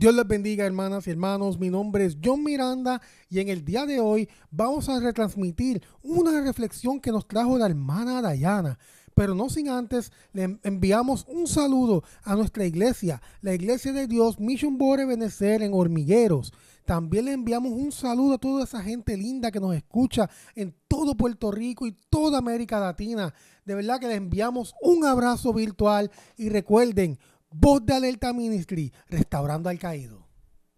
Dios les bendiga hermanas y hermanos, mi nombre es John Miranda y en el día de hoy vamos a retransmitir una reflexión que nos trajo la hermana Dayana. Pero no sin antes le enviamos un saludo a nuestra iglesia, la Iglesia de Dios Mission Bore Benecer en Hormigueros. También le enviamos un saludo a toda esa gente linda que nos escucha en todo Puerto Rico y toda América Latina. De verdad que le enviamos un abrazo virtual y recuerden, Voz de Alerta Ministry, restaurando al caído.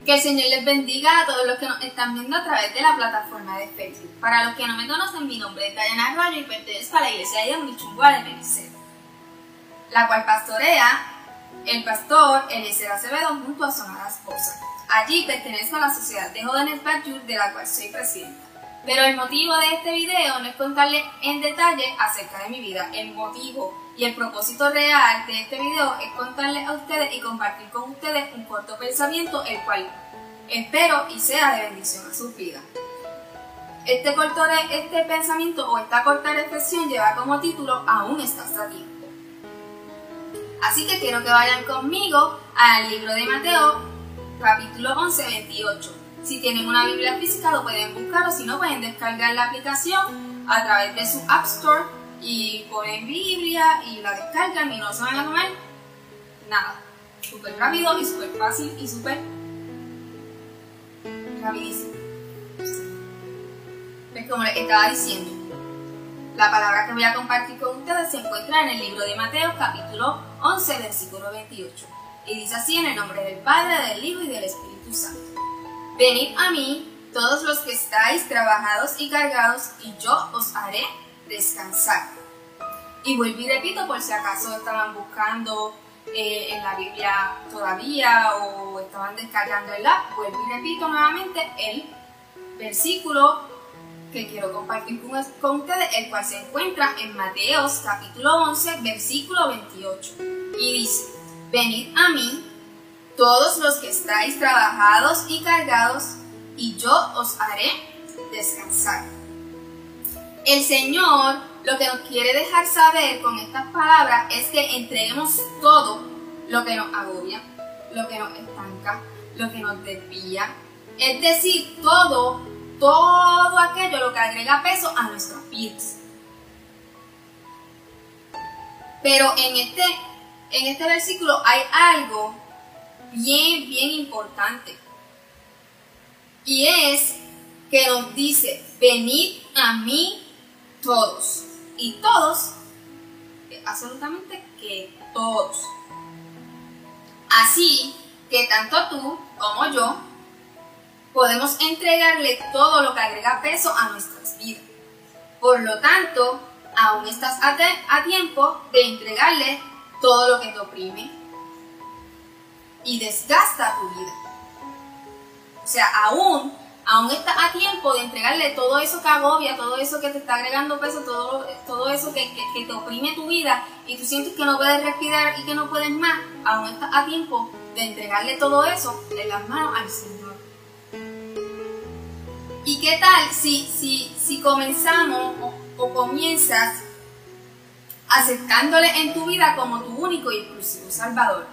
Que el Señor les bendiga a todos los que nos están viendo a través de la plataforma de Facebook. Para los que no me conocen, mi nombre es Diana Arroyo y pertenezco a la iglesia de Michungua de Benecer, la cual pastorea el pastor Eliezer Acevedo junto a Sonora Esposa. Allí pertenezco a la Sociedad de Jóvenes Bajur, de la cual soy presidenta. Pero el motivo de este video no es contarle en detalle acerca de mi vida. El motivo y el propósito real de este video es contarles a ustedes y compartir con ustedes un corto pensamiento, el cual espero y sea de bendición a sus vidas. Este, corto, este pensamiento o esta corta reflexión lleva como título Aún estás a tiempo. Así que quiero que vayan conmigo al libro de Mateo, capítulo 11, 28 si tienen una Biblia física lo pueden buscar o si no pueden descargar la aplicación a través de su App Store y ponen Biblia y la descargan y no se van a comer nada. Súper rápido y súper fácil y súper rapidísimo. Pues como les estaba diciendo, la palabra que voy a compartir con ustedes se encuentra en el libro de Mateo capítulo 11 versículo 28 y dice así en el nombre del Padre, del Hijo y del Espíritu Santo. Venid a mí, todos los que estáis trabajados y cargados, y yo os haré descansar. Y vuelvo y repito, por si acaso estaban buscando eh, en la Biblia todavía o estaban descargando el app, vuelvo y repito nuevamente el versículo que quiero compartir con, ustedes, el cual se encuentra en Mateos capítulo 11, versículo 28. Y dice, venid a mí todos los que estáis trabajados y cargados, y yo os haré descansar. El Señor lo que nos quiere dejar saber con estas palabras es que entreguemos todo lo que nos agobia, lo que nos estanca, lo que nos desvía. Es decir, todo, todo aquello lo que agrega peso a nuestras vidas. Pero en este, en este versículo hay algo bien, bien importante. Y es que nos dice, venid a mí todos. Y todos, absolutamente que todos. Así que tanto tú como yo podemos entregarle todo lo que agrega peso a nuestras vidas. Por lo tanto, aún estás a, a tiempo de entregarle todo lo que te oprime, y desgasta tu vida. O sea, aún, aún estás a tiempo de entregarle todo eso que agobia, todo eso que te está agregando peso, todo, todo eso que, te oprime tu vida y tú sientes que no puedes respirar y que no puedes más, aún estás a tiempo de entregarle todo eso en las manos al Señor. ¿Y qué tal si, si, si comenzamos o, o comienzas aceptándole en tu vida como tu único y exclusivo Salvador?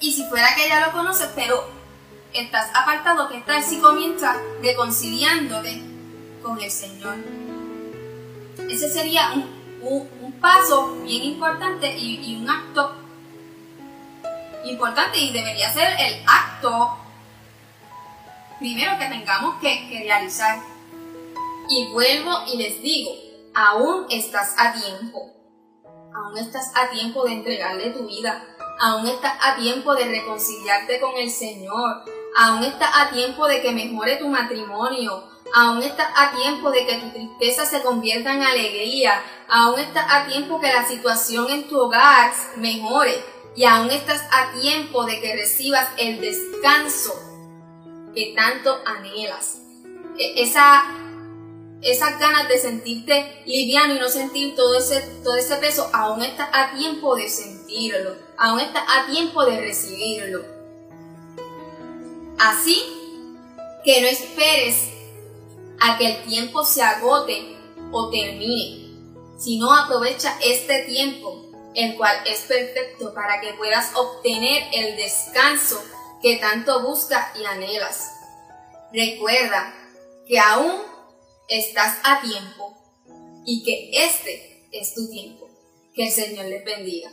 Y si fuera que ya lo conoces, pero estás apartado, ¿qué tal si comienzas reconciliándote con el Señor? Ese sería un, paso bien importante y, un acto importante y debería ser el acto primero que tengamos que, que realizar. Y vuelvo y les digo, aún estás a tiempo. Aún estás a tiempo de entregarle tu vida aún estás a tiempo de reconciliarte con el Señor, aún estás a tiempo de que mejore tu matrimonio, aún estás a tiempo de que tu tristeza se convierta en alegría, aún estás a tiempo que la situación en tu hogar mejore y aún estás a tiempo de que recibas el descanso que tanto anhelas. E-, esa esas ganas de sentirte liviano y no sentir todo ese, todo ese peso, aún estás a tiempo de sentirlo, aún estás a tiempo de recibirlo. Así que no esperes a que el tiempo se agote o termine, sino aprovecha este tiempo, el cual es perfecto para que puedas obtener el descanso que tanto buscas y anhelas. Recuerda que aún estás a tiempo y que este es tu tiempo. Que el Señor les bendiga.